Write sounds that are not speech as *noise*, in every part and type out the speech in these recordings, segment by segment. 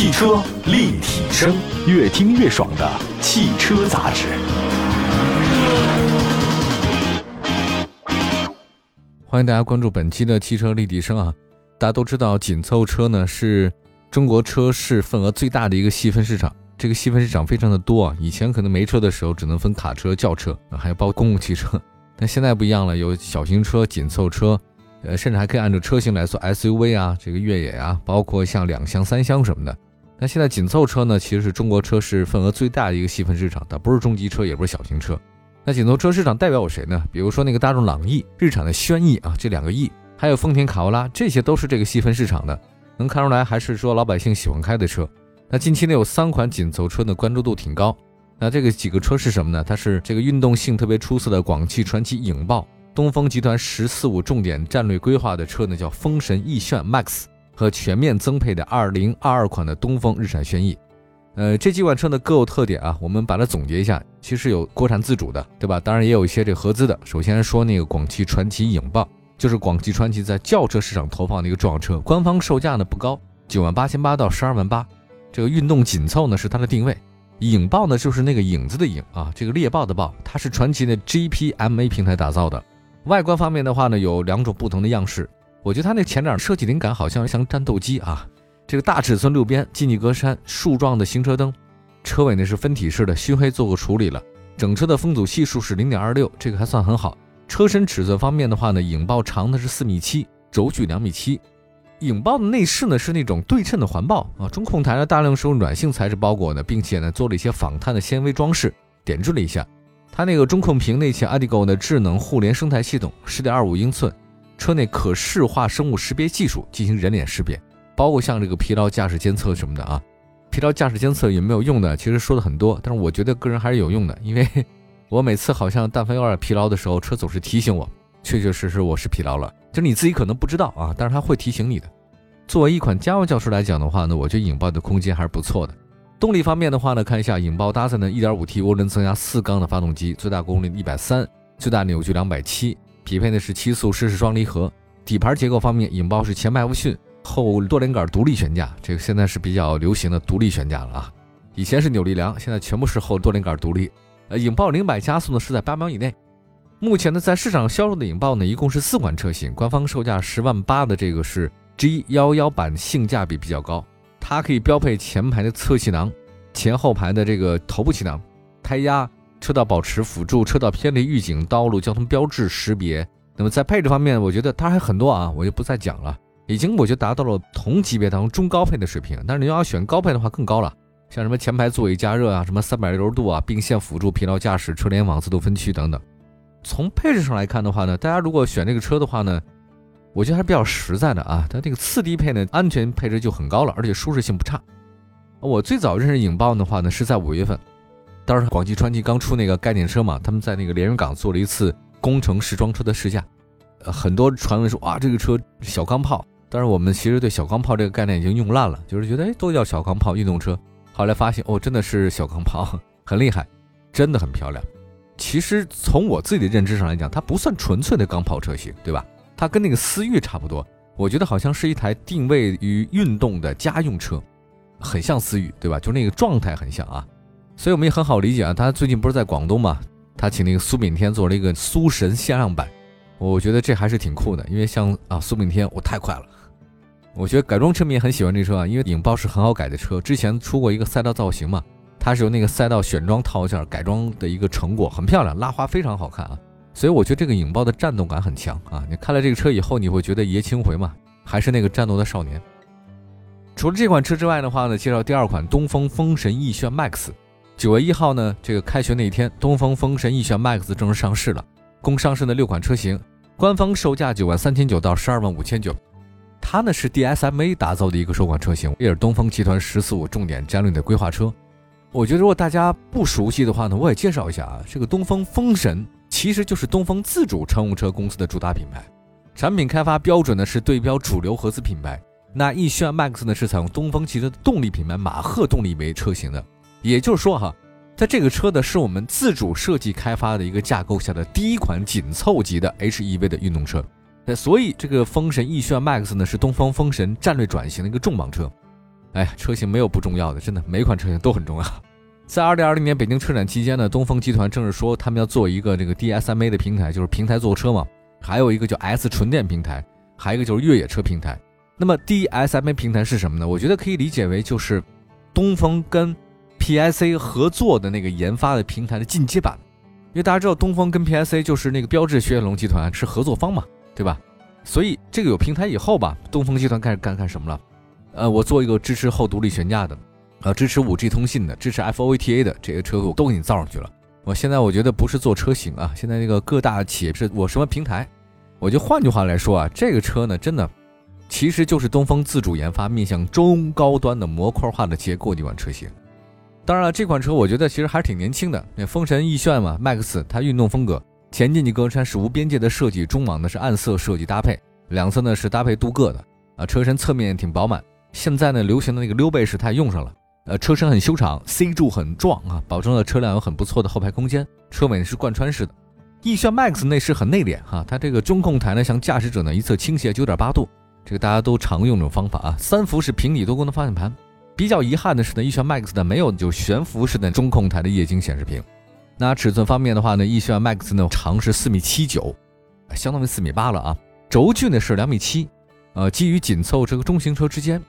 汽车立体声，越听越爽的汽车杂志。欢迎大家关注本期的汽车立体声啊！大家都知道，紧凑车呢是中国车市份额最大的一个细分市场。这个细分市场非常的多啊！以前可能没车的时候，只能分卡车、轿车，还有包括公共汽车。*laughs* 但现在不一样了，有小型车、紧凑车，呃，甚至还可以按照车型来做 SUV 啊，这个越野啊，包括像两厢、三厢什么的。那现在紧凑车呢，其实是中国车市份额最大的一个细分市场，它不是中级车，也不是小型车。那紧凑车市场代表有谁呢？比如说那个大众朗逸、日产的轩逸啊，这两个逸，还有丰田卡罗拉，这些都是这个细分市场的。能看出来，还是说老百姓喜欢开的车。那近期呢，有三款紧凑车的关注度挺高。那这个几个车是什么呢？它是这个运动性特别出色的广汽传祺影豹，东风集团“十四五”重点战略规划的车呢，叫风神奕炫 MAX 和全面增配的2022款的东风日产轩逸。呃，这几款车呢各有特点啊，我们把它总结一下，其实有国产自主的，对吧？当然也有一些这合资的。首先说那个广汽传祺影豹，就是广汽传祺在轿车市场投放的一个重要车，官方售价呢不高，九万八千八到十二万八。这个运动紧凑呢是它的定位，影豹呢就是那个影子的影啊，这个猎豹的豹，它是传祺的 GPMA 平台打造的。外观方面的话呢，有两种不同的样式，我觉得它那前脸设计灵感好像像战斗机啊。这个大尺寸六边进气格栅，竖状的行车灯，车尾呢是分体式的，熏黑做过处理了。整车的风阻系数是零点二六，这个还算很好。车身尺寸方面的话呢，影豹长的是四米七，轴距两米七。影豹的内饰呢是那种对称的环抱啊，中控台呢大量是用软性材质包裹的，并且呢做了一些仿碳的纤维装饰，点缀了一下。它那个中控屏内嵌 ADIGO 的智能互联生态系统，十点二五英寸，车内可视化生物识别技术进行人脸识别。包括像这个疲劳驾驶监测什么的啊，疲劳驾驶监测有没有用的？其实说的很多，但是我觉得个人还是有用的，因为 *laughs* 我每次好像但凡有点疲劳的时候，车总是提醒我，确确实实我是疲劳了，就是你自己可能不知道啊，但是它会提醒你的。作为一款家用轿车来讲的话呢，我觉得影豹的空间还是不错的。动力方面的话呢，看一下影豹搭载的 1.5T 涡轮增压四缸的发动机，最大功率一百三，最大扭矩两百七，匹配的是七速湿式双离合。底盘结构方面，影豹是前麦弗逊。后多连杆独立悬架，这个现在是比较流行的独立悬架了啊。以前是扭力梁，现在全部是后多连杆独立。呃，影豹零百加速呢是在八秒以内。目前呢，在市场销售的影豹呢，一共是四款车型，官方售价十万八的这个是 G 幺幺版，性价比比较高。它可以标配前排的侧气囊、前后排的这个头部气囊、胎压、车道保持辅助、车道偏离预警、道路交通标志识别。那么在配置方面，我觉得它还很多啊，我就不再讲了。已经我觉得达到了同级别当中中高配的水平，但是你要选高配的话更高了，像什么前排座椅加热啊，什么三百六十度啊，并线辅助、疲劳驾驶、车联网、自动分区等等。从配置上来看的话呢，大家如果选这个车的话呢，我觉得还是比较实在的啊。它这个次低配呢，安全配置就很高了，而且舒适性不差。我最早认识影豹的话呢，是在五月份，当时广汽传祺刚出那个概念车嘛，他们在那个连云港做了一次工程试装车的试驾，呃，很多传闻说哇，这个车小钢炮。但是我们其实对小钢炮这个概念已经用烂了，就是觉得哎都叫小钢炮运动车，后来发现哦真的是小钢炮，很厉害，真的很漂亮。其实从我自己的认知上来讲，它不算纯粹的钢炮车型，对吧？它跟那个思域差不多，我觉得好像是一台定位于运动的家用车，很像思域，对吧？就那个状态很像啊，所以我们也很好理解啊。他最近不是在广东嘛，他请那个苏炳添做了一个苏神限量版，我觉得这还是挺酷的，因为像啊苏炳添，我太快了。我觉得改装车迷很喜欢这车啊，因为影豹是很好改的车。之前出过一个赛道造型嘛，它是由那个赛道选装套件改装的一个成果，很漂亮，拉花非常好看啊。所以我觉得这个影豹的战斗感很强啊。你开了这个车以后，你会觉得爷青回嘛，还是那个战斗的少年。除了这款车之外的话呢，介绍第二款东风风神奕炫 MAX。九月一号呢，这个开学那一天，东风风神奕炫 MAX 正式上市了，共上市的六款车型，官方售价九万三千九到十二万五千九。它呢是 DSMA 打造的一个首款车型，也是东风集团“十四五”重点战略的规划车。我觉得如果大家不熟悉的话呢，我也介绍一下啊。这个东风风神其实就是东风自主乘用车公司的主打品牌，产品开发标准呢是对标主流合资品牌。那奕炫 MAX 呢是采用东风汽车的动力品牌马赫动力为车型的，也就是说哈，在这个车呢是我们自主设计开发的一个架构下的第一款紧凑级的 HEV 的运动车。那所以这个风神奕炫 MAX 呢是东风风神战略转型的一个重磅车，哎，车型没有不重要的，真的每款车型都很重要。在二零二零年北京车展期间呢，东风集团正是说他们要做一个这个 DSMA 的平台，就是平台坐车嘛。还有一个叫 S 纯电平台，还有一个就是越野车平台。那么 DSMA 平台是什么呢？我觉得可以理解为就是东风跟 PSA 合作的那个研发的平台的进阶版。因为大家知道东风跟 PSA 就是那个标致雪铁龙集团是合作方嘛，对吧？所以这个有平台以后吧，东风集团开始干干什么了？呃，我做一个支持后独立悬架的。呃，支持五 G 通信的，支持 F O A T A 的这些车我都给你造上去了。我现在我觉得不是做车型啊，现在那个各大企业是我什么平台，我就换句话来说啊，这个车呢，真的其实就是东风自主研发面向中高端的模块化的结构的一款车型。当然了，这款车我觉得其实还是挺年轻的。那风神奕炫嘛，MAX 它运动风格，前进气格栅是无边界的设计，中网呢是暗色设计搭配，两侧呢是搭配镀铬的啊，车身侧面挺饱满。现在呢流行的那个溜背式它也用上了。呃，车身很修长，C 柱很壮啊，保证了车辆有很不错的后排空间。车尾是贯穿式的。奕炫 MAX 内饰很内敛哈，它这个中控台呢向驾驶者呢一侧倾斜九点八度，这个大家都常用这种方法啊。三辐式平底多功能方向盘。比较遗憾的是呢，翼炫 MAX 呢没有就悬浮式的中控台的液晶显示屏。那尺寸方面的话呢，翼炫 MAX 呢长是四米七九，相当于四米八了啊。轴距呢是两米七，呃，基于紧凑这个中型车之间。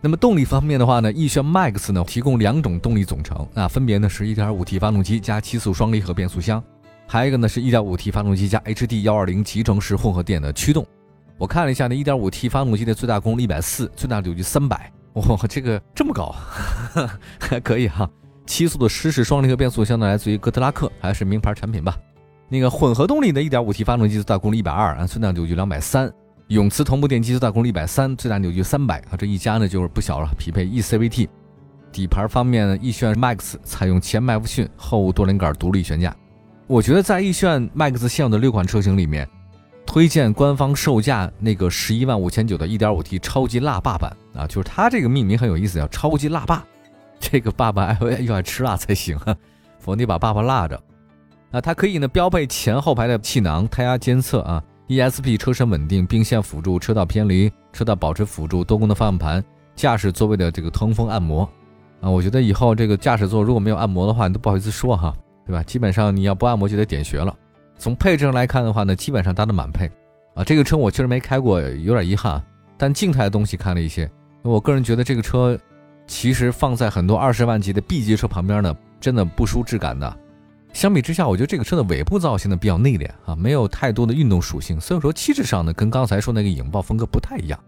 那么动力方面的话呢，翼炫 MAX 呢提供两种动力总成，那分别呢是 1.5T 发动机加七速双离合变速箱，还有一个呢是 1.5T 发动机加 HD120 集成式混合电的驱动。我看了一下呢，1.5T 发动机的最大功率140，最大扭矩300，哇，这个这么高，还 *laughs* 可以哈。七速的湿式双离合变速箱呢来自于哥特拉克，还是名牌产品吧。那个混合动力的 1.5T 发动机最大功率120，啊，最大扭矩230。永磁同步电机最大功率一百三，最大扭矩三百啊，这一加呢就是不小了，匹配 eCVT。底盘方面呢，奕炫 MAX 采用前麦弗逊后多连杆独立悬架。我觉得在奕炫 MAX 现有的六款车型里面，推荐官方售价那个十一万五千九的 1.5T 超级辣爸版啊，就是它这个命名很有意思，叫超级辣爸。*laughs* 这个爸爸要要爱吃辣才行啊，否则你把爸爸辣着。那它可以呢标配前后排的气囊、胎压监测啊。ESP 车身稳定并线辅助、车道偏离、车道保持辅助、多功能方向盘、驾驶座位的这个通风按摩啊，我觉得以后这个驾驶座如果没有按摩的话，你都不好意思说哈，对吧？基本上你要不按摩就得点穴了。从配置上来看的话呢，基本上搭的满配啊。这个车我确实没开过，有点遗憾。但静态的东西看了一些，我个人觉得这个车其实放在很多二十万级的 B 级车旁边呢，真的不输质感的。相比之下，我觉得这个车的尾部造型呢比较内敛啊，没有太多的运动属性，所以说气质上呢跟刚才说那个影豹风格不太一样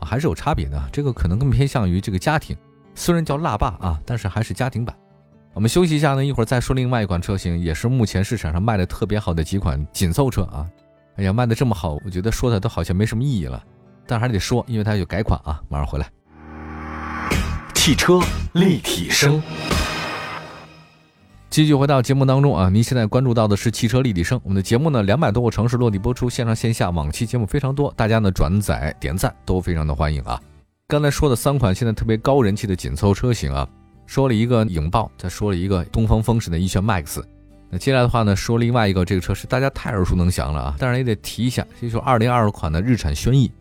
啊，还是有差别的。这个可能更偏向于这个家庭，虽然叫辣霸啊，但是还是家庭版。我们休息一下呢，一会儿再说另外一款车型，也是目前市场上卖的特别好的几款紧凑车啊。哎呀，卖的这么好，我觉得说的都好像没什么意义了，但还是得说，因为它有改款啊。马上回来，汽车立体声。继续回到节目当中啊，您现在关注到的是汽车立体声。我们的节目呢，两百多个城市落地播出，线上线下往期节目非常多，大家呢转载点赞都非常的欢迎啊。刚才说的三款现在特别高人气的紧凑车型啊，说了一个影豹，再说了一个东风风神的翼炫 MAX。那接下来的话呢，说另外一个这个车是大家太耳熟能详了啊，当然也得提一下，这就是二零二二款的日产轩逸。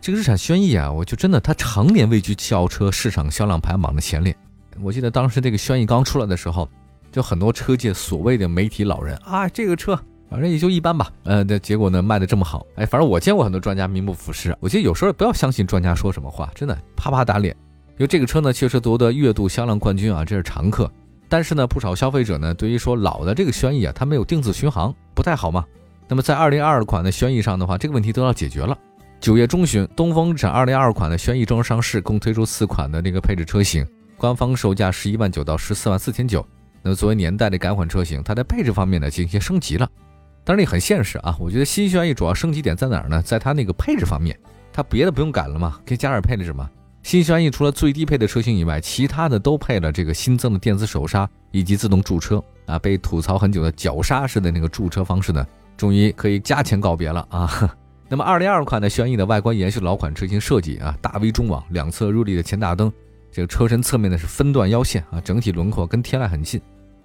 这个日产轩逸啊，我就真的它常年位居轿车市场销量排行榜的前列。我记得当时这个轩逸刚出来的时候。就很多车界所谓的媒体老人啊，这个车反正也就一般吧，呃，的结果呢卖的这么好，哎，反正我见过很多专家名不副实，我觉得有时候不要相信专家说什么话，真的啪啪打脸。因为这个车呢确实夺得月度销量冠军啊，这是常客。但是呢，不少消费者呢对于说老的这个轩逸啊，它没有定字巡航，不太好嘛。那么在二零二二款的轩逸上的话，这个问题得到解决了。九月中旬，东风日产二零二二款的轩逸正式上市，共推出四款的这个配置车型，官方售价十一万九到十四万四千九。那作为年代的改款车型，它在配置方面呢进行升级了，当然也很现实啊。我觉得新轩逸主要升级点在哪儿呢？在它那个配置方面，它别的不用改了嘛，可以加点配置嘛。新轩逸除了最低配的车型以外，其他的都配了这个新增的电子手刹以及自动驻车啊。被吐槽很久的脚刹式的那个驻车方式呢，终于可以加钱告别了啊。*laughs* 那么二零二款的轩逸的外观延续老款车型设计啊，大 V 中网，两侧入立的前大灯，这个车身侧面呢是分段腰线啊，整体轮廓跟天籁很近。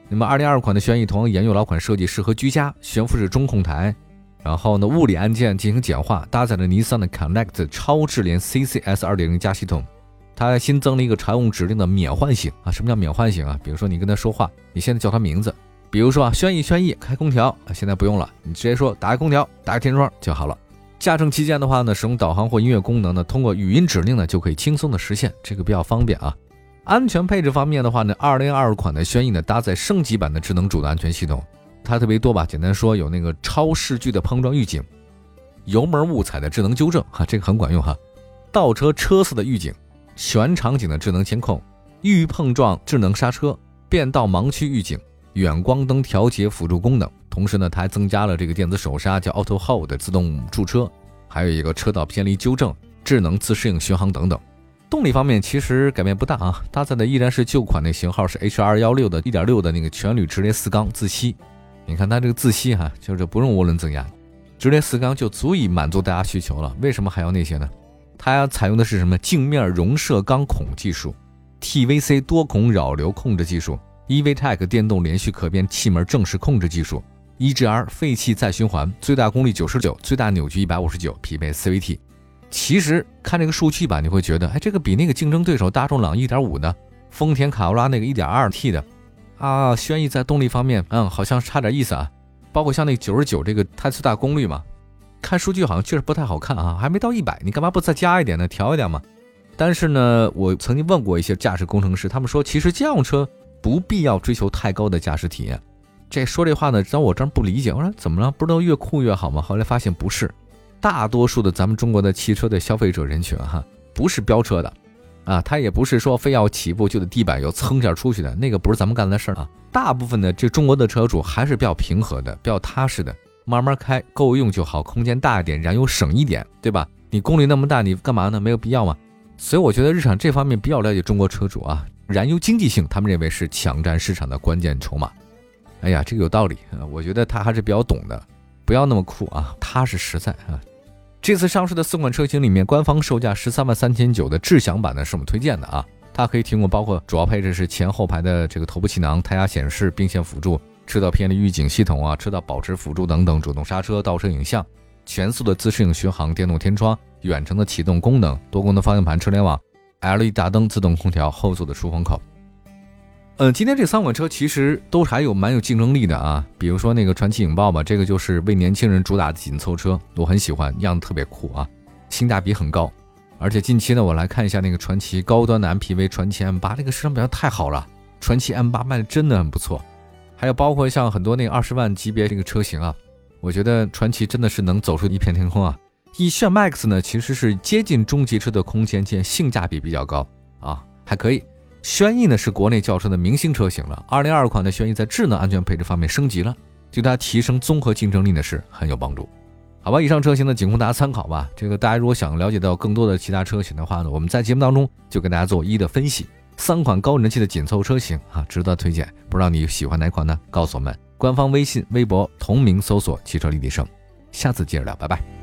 那么，二零二款的轩逸同样沿用老款设计，适合居家，悬浮式中控台，然后呢，物理按键进行简化，搭载了尼桑的 Connect 超智联 CCS 二点零加系统，它新增了一个常用指令的免唤醒啊。什么叫免唤醒啊？比如说你跟他说话，你现在叫他名字，比如说啊，轩逸，轩逸，开空调啊，现在不用了，你直接说打开空调，打开天窗就好了。驾乘期间的话呢，使用导航或音乐功能呢，通过语音指令呢，就可以轻松的实现，这个比较方便啊。安全配置方面的话呢，二零二二款的轩逸呢，搭载升级版的智能主动安全系统，它特别多吧？简单说，有那个超视距的碰撞预警，油门误踩的智能纠正哈，这个很管用哈。倒车车侧的预警，全场景的智能监控，预碰撞智能刹车，变道盲区预警，远光灯调节辅助功能。同时呢，它还增加了这个电子手刹，叫 Auto Hold 自动驻车，还有一个车道偏离纠正、智能自适应巡航等等。动力方面其实改变不大啊，搭载的依然是旧款那型号是 H 二幺六的1.6的那个全铝直列四缸自吸。你看它这个自吸哈，就是不用涡轮增压，直列四缸就足以满足大家需求了。为什么还要那些呢？它采用的是什么镜面容射钢孔技术、TVC 多孔扰流控制技术、EVTEC 电动连续可变气门正时控制技术、EGR 废气再循环，最大功率九十九，最大扭矩一百五十九，匹配 CVT。其实看这个数据吧，你会觉得，哎，这个比那个竞争对手大众朗逸1.5的、丰田卡罗拉那个 1.2T 的，啊，轩逸在动力方面，嗯，好像差点意思啊。包括像那九十九这个它最大功率嘛，看数据好像确实不太好看啊，还没到一百，你干嘛不再加一点呢？调一点嘛。但是呢，我曾经问过一些驾驶工程师，他们说其实家用车不必要追求太高的驾驶体验。这说这话呢，在我这儿不理解，我说怎么了？不是都越酷越好吗？后来发现不是。大多数的咱们中国的汽车的消费者人群哈，不是飙车的，啊，他也不是说非要起步就得地板油蹭一下出去的，那个不是咱们干的事儿啊。大部分的这中国的车主还是比较平和的，比较踏实的，慢慢开，够用就好，空间大一点，燃油省一点，对吧？你功率那么大，你干嘛呢？没有必要嘛。所以我觉得日产这方面比较了解中国车主啊，燃油经济性，他们认为是抢占市场的关键筹码。哎呀，这个有道理啊，我觉得他还是比较懂的，不要那么酷啊，踏实实在啊。这次上市的四款车型里面，官方售价十三万三千九的智享版呢是我们推荐的啊，它可以提供包括主要配置是前后排的这个头部气囊、胎压显示、并线辅助、车道偏离预警系统啊、车道保持辅助等等、主动刹车、倒车影像、全速的自适应巡航、电动天窗、远程的启动功能、多功能方向盘、车联网、LED 大灯、自动空调、后座的出风口。嗯，今天这三款车其实都还有蛮有竞争力的啊，比如说那个传奇影豹吧，这个就是为年轻人主打的紧凑车，我很喜欢，样子特别酷啊，性价比很高。而且近期呢，我来看一下那个传奇高端的 MPV 传奇 M8，这个市场表现太好了，传奇 M8 卖的真的很不错。还有包括像很多那个二十万级别这个车型啊，我觉得传奇真的是能走出一片天空啊。逸炫 Max 呢，其实是接近中级车的空间且性价比比较高啊，还可以。轩逸呢是国内轿车的明星车型了，二零二二款的轩逸在智能安全配置方面升级了，对它提升综合竞争力呢是很有帮助。好吧，以上车型呢仅供大家参考吧。这个大家如果想了解到更多的其他车型的话呢，我们在节目当中就跟大家做一一的分析。三款高人气的紧凑车型啊，值得推荐。不知道你喜欢哪款呢？告诉我们，官方微信、微博同名搜索“汽车立体声”。下次接着聊，拜拜。